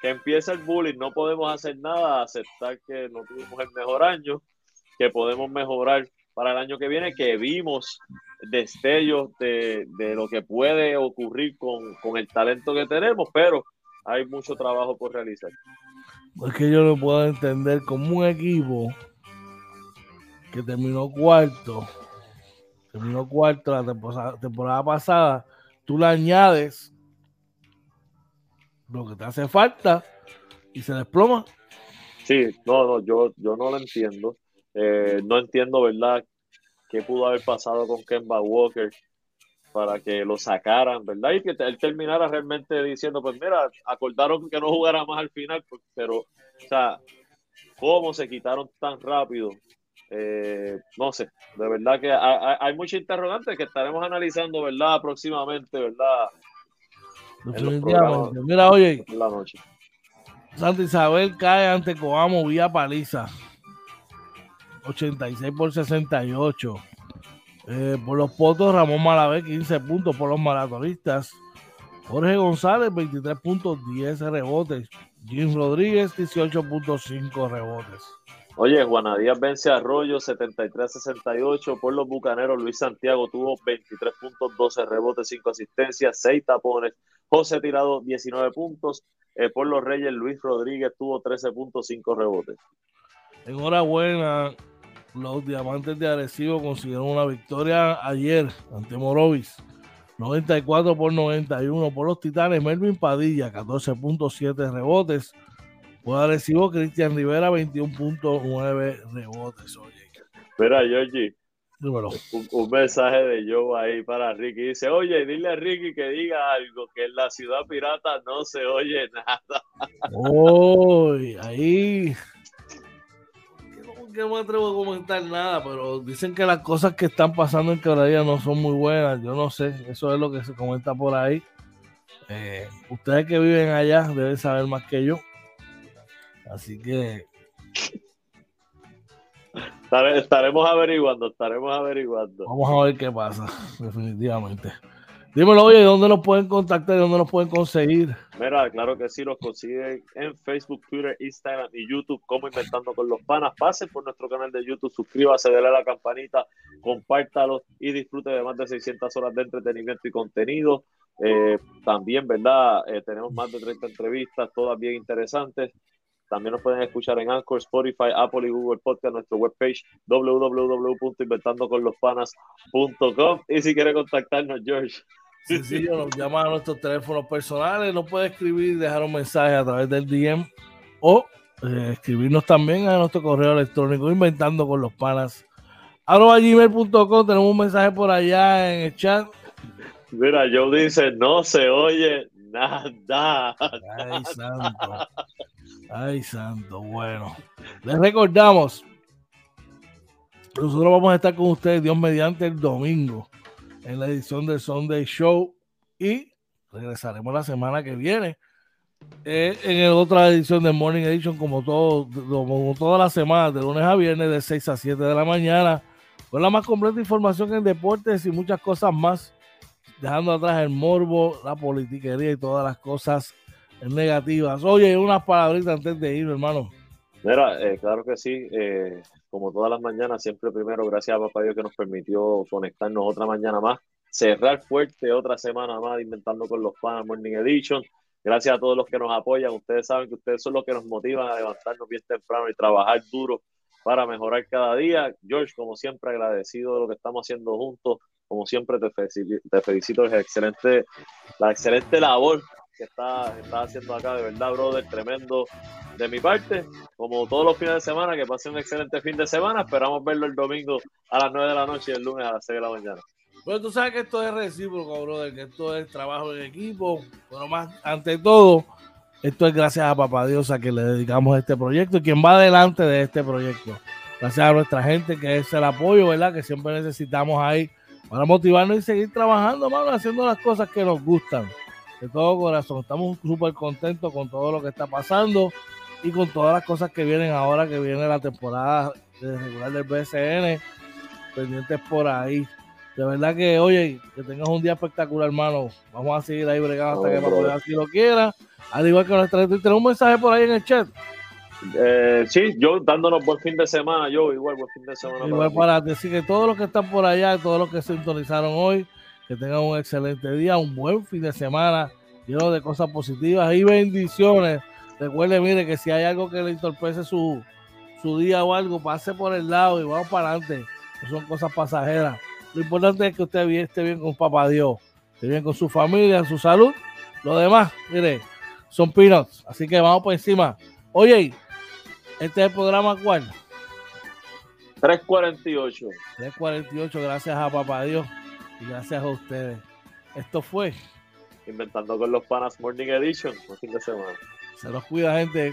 Que empieza el bullying, no podemos hacer nada, aceptar que no tuvimos el mejor año, que podemos mejorar para el año que viene, que vimos destellos de, de lo que puede ocurrir con, con el talento que tenemos, pero hay mucho trabajo por realizar. Es que yo no puedo entender cómo un equipo que terminó cuarto, terminó cuarto la temporada, pasada, tú le añades lo que te hace falta y se desploma. Sí, no, no, yo, yo no lo entiendo. Eh, no entiendo, ¿verdad? ¿Qué pudo haber pasado con Kemba Walker para que lo sacaran, ¿verdad? Y que él terminara realmente diciendo, pues mira, acordaron que no jugara más al final, pues, pero, o sea, ¿cómo se quitaron tan rápido? Eh, no sé, de verdad que hay, hay- muchos interrogantes que estaremos analizando, ¿verdad? Próximamente, ¿verdad? Mira, oye, la noche. Santa Isabel cae ante Coamo vía paliza. 86 por 68. Eh, por los potos, Ramón Malavé, 15 puntos por los maratonistas. Jorge González, 23 puntos, 10 rebotes. Jim Rodríguez, 18.5 rebotes. Oye, Juana Díaz vence a Arroyo 73-68 por los Bucaneros. Luis Santiago tuvo 23 puntos, 12 rebotes, 5 asistencias, 6 tapones. José Tirado 19 puntos. Eh, por los Reyes, Luis Rodríguez tuvo 13 puntos, 5 rebotes. Enhorabuena, los Diamantes de Arecibo consiguieron una victoria ayer ante Morovis. 94 por 91 por los Titanes. Melvin Padilla, 14.7 rebotes. Por Arecibo, Cristian Rivera, 21.9 rebotes. Oye, Mira, Georgie, Un, mensaje de Joe ahí para Ricky. Dice, oye, dile a Ricky que diga algo, que en la ciudad pirata no se oye nada. Uy, ahí. No me atrevo a comentar nada, pero dicen que las cosas que están pasando en Quebradilla no son muy buenas. Yo no sé, eso es lo que se comenta por ahí. Eh, ustedes que viven allá deben saber más que yo. Así que Estaremos averiguando, estaremos averiguando. Vamos a ver qué pasa, <laughs> definitivamente. Dímelo, oye, ¿dónde nos pueden contactar dónde nos pueden conseguir? Mira, claro que sí, los consiguen en Facebook, Twitter, Instagram y YouTube como Inventando con los Panas. Pasen por nuestro canal de YouTube, suscríbase, dale a la campanita, compártalo y disfrute de más de 600 horas de entretenimiento y contenido. Eh, también, ¿verdad? Eh, tenemos más de 30 entrevistas, todas bien interesantes. También nos pueden escuchar en Anchor, Spotify, Apple y Google Podcast, nuestro webpage www.inventandoconlospanas.com. Y si quiere contactarnos, George. Sencillo, nos llama a nuestros teléfonos personales, nos puede escribir, dejar un mensaje a través del DM o eh, escribirnos también a nuestro correo electrónico inventando con los panas arroba gmail.com tenemos un mensaje por allá en el chat mira Joe dice no se oye nada ay santo <laughs> Ay, santo, bueno. Les recordamos, nosotros vamos a estar con ustedes, Dios mediante, el domingo, en la edición del Sunday Show y regresaremos la semana que viene. Eh, en otra edición del Morning Edition, como, todo, como todas las semanas, de lunes a viernes, de 6 a 7 de la mañana, con la más completa información en deportes y muchas cosas más, dejando atrás el morbo, la politiquería y todas las cosas negativas. Oye, unas palabritas antes de ir, hermano. Mira, eh, claro que sí. Eh, como todas las mañanas, siempre primero, gracias a Papá Dios que nos permitió conectarnos otra mañana más, cerrar fuerte otra semana más, inventando con los fans Morning Edition. Gracias a todos los que nos apoyan. Ustedes saben que ustedes son los que nos motivan a levantarnos bien temprano y trabajar duro para mejorar cada día. George, como siempre, agradecido de lo que estamos haciendo juntos. Como siempre, te felicito, te felicito excelente, la excelente labor que está, haciendo acá, de verdad, brother, tremendo de mi parte. Como todos los fines de semana, que pase un excelente fin de semana. Esperamos verlo el domingo a las 9 de la noche y el lunes a las 6 de la mañana. Bueno, tú sabes que esto es recíproco, brother, que esto es trabajo en equipo, pero más, ante todo, esto es gracias a Papá Dios a que le dedicamos este proyecto y quien va adelante de este proyecto. Gracias a nuestra gente que es el apoyo, ¿verdad? Que siempre necesitamos ahí para motivarnos y seguir trabajando, mano, haciendo las cosas que nos gustan de todo corazón. Estamos súper contentos con todo lo que está pasando y con todas las cosas que vienen ahora, que viene la temporada regular del BSN, pendientes por ahí. De verdad que, oye, que tengas un día espectacular, hermano. Vamos a seguir ahí bregando hasta que Papá si lo quiera. Al igual que nuestra tenemos un mensaje por ahí en el chat. Eh, sí, yo dándonos buen fin de semana, yo igual buen fin de semana. Igual para, decir que todos los que están por allá, todos los que se sintonizaron hoy, que tengan un excelente día, un buen fin de semana, lleno de cosas positivas y bendiciones. Recuerde, mire, que si hay algo que le entorpece su, su día o algo, pase por el lado y vamos para adelante. son cosas pasajeras. Lo importante es que usted esté bien con papá Dios, esté bien con su familia, su salud. Lo demás, mire, son peanuts. Así que vamos por encima. Oye, este es el programa cuál? 348. 348, gracias a papá Dios. Gracias a ustedes. Esto fue. Inventando con los Panas Morning Edition. Un fin de semana. Se los cuida, gente.